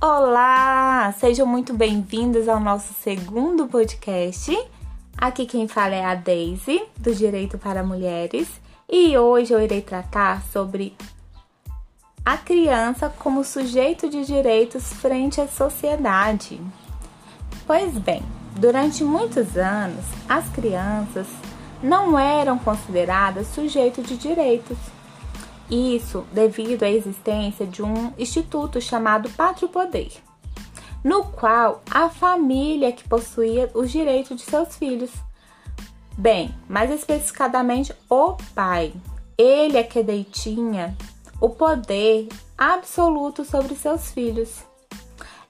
Olá! Sejam muito bem-vindos ao nosso segundo podcast. Aqui quem fala é a Daisy, do Direito para Mulheres, e hoje eu irei tratar sobre a criança como sujeito de direitos frente à sociedade. Pois bem, durante muitos anos, as crianças não eram consideradas sujeito de direitos isso devido à existência de um instituto chamado Pátrio Poder, no qual a família que possuía os direitos de seus filhos. Bem, mais especificadamente o pai. Ele é que detinha o poder absoluto sobre seus filhos.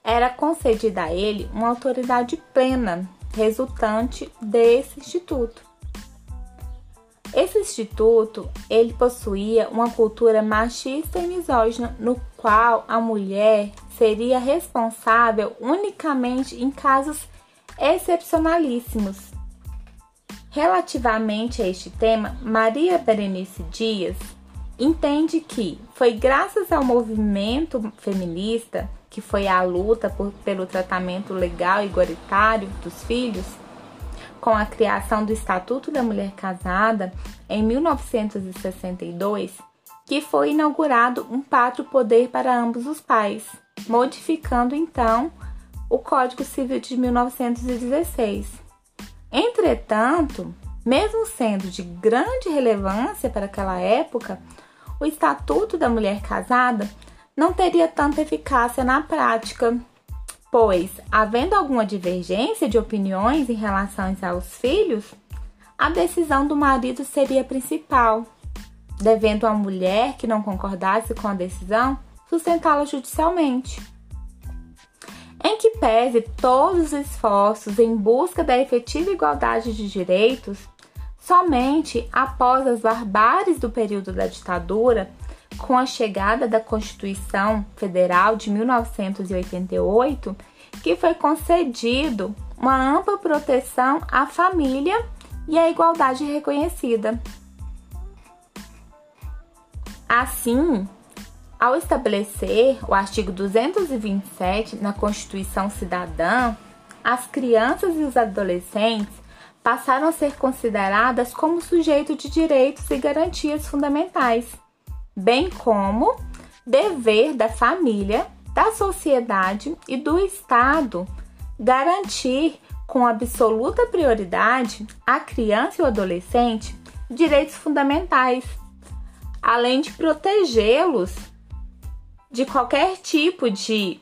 Era concedida a ele uma autoridade plena, resultante desse instituto. Esse instituto, ele possuía uma cultura machista e misógina, no qual a mulher seria responsável unicamente em casos excepcionalíssimos. Relativamente a este tema, Maria Berenice Dias entende que foi graças ao movimento feminista, que foi a luta por, pelo tratamento legal e igualitário dos filhos, com a criação do Estatuto da Mulher Casada em 1962, que foi inaugurado um pátrio poder para ambos os pais, modificando então o Código Civil de 1916. Entretanto, mesmo sendo de grande relevância para aquela época, o Estatuto da Mulher Casada não teria tanta eficácia na prática, pois, havendo alguma divergência de opiniões em relação aos filhos, a decisão do marido seria principal, devendo a mulher que não concordasse com a decisão sustentá-la judicialmente. Em que pese todos os esforços em busca da efetiva igualdade de direitos, somente após as barbáries do período da ditadura com a chegada da Constituição Federal de 1988, que foi concedido uma ampla proteção à família e à igualdade reconhecida. Assim, ao estabelecer o artigo 227 na Constituição Cidadã, as crianças e os adolescentes passaram a ser consideradas como sujeito de direitos e garantias fundamentais bem como dever da família, da sociedade e do Estado garantir com absoluta prioridade à criança e ao adolescente direitos fundamentais, além de protegê-los de qualquer tipo de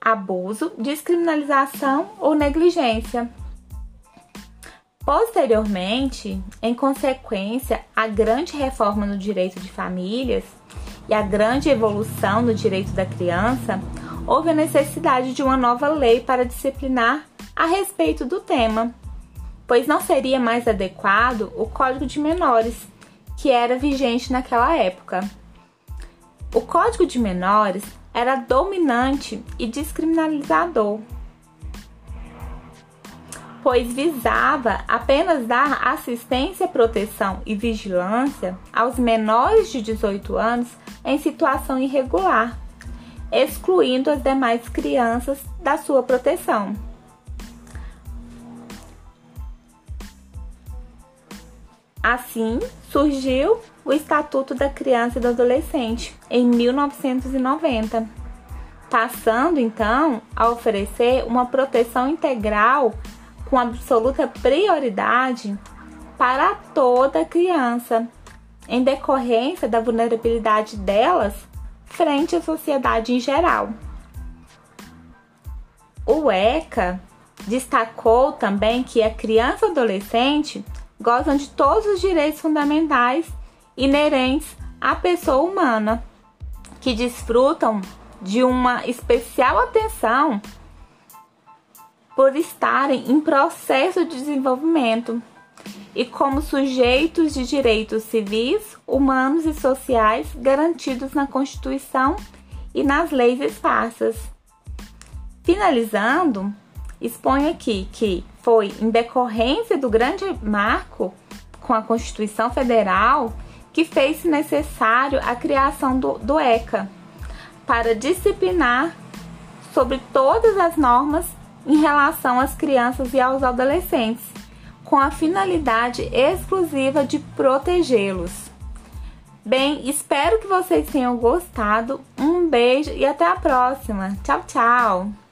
abuso, descriminalização ou negligência. Posteriormente, em consequência à grande reforma no direito de famílias e à grande evolução no direito da criança, houve a necessidade de uma nova lei para disciplinar a respeito do tema, pois não seria mais adequado o Código de Menores, que era vigente naquela época. O Código de Menores era dominante e descriminalizador pois visava apenas dar assistência, proteção e vigilância aos menores de 18 anos em situação irregular, excluindo as demais crianças da sua proteção. Assim, surgiu o Estatuto da Criança e do Adolescente em 1990, passando então a oferecer uma proteção integral com absoluta prioridade para toda criança, em decorrência da vulnerabilidade delas frente à sociedade em geral. O ECA destacou também que a criança e adolescente gozam de todos os direitos fundamentais inerentes à pessoa humana, que desfrutam de uma especial atenção por estarem em processo de desenvolvimento e como sujeitos de direitos civis, humanos e sociais garantidos na Constituição e nas leis esparsas. Finalizando, exponho aqui que foi em decorrência do grande marco com a Constituição Federal que fez-se necessário a criação do, do ECA, para disciplinar sobre todas as normas em relação às crianças e aos adolescentes, com a finalidade exclusiva de protegê-los. Bem, espero que vocês tenham gostado. Um beijo e até a próxima. Tchau, tchau!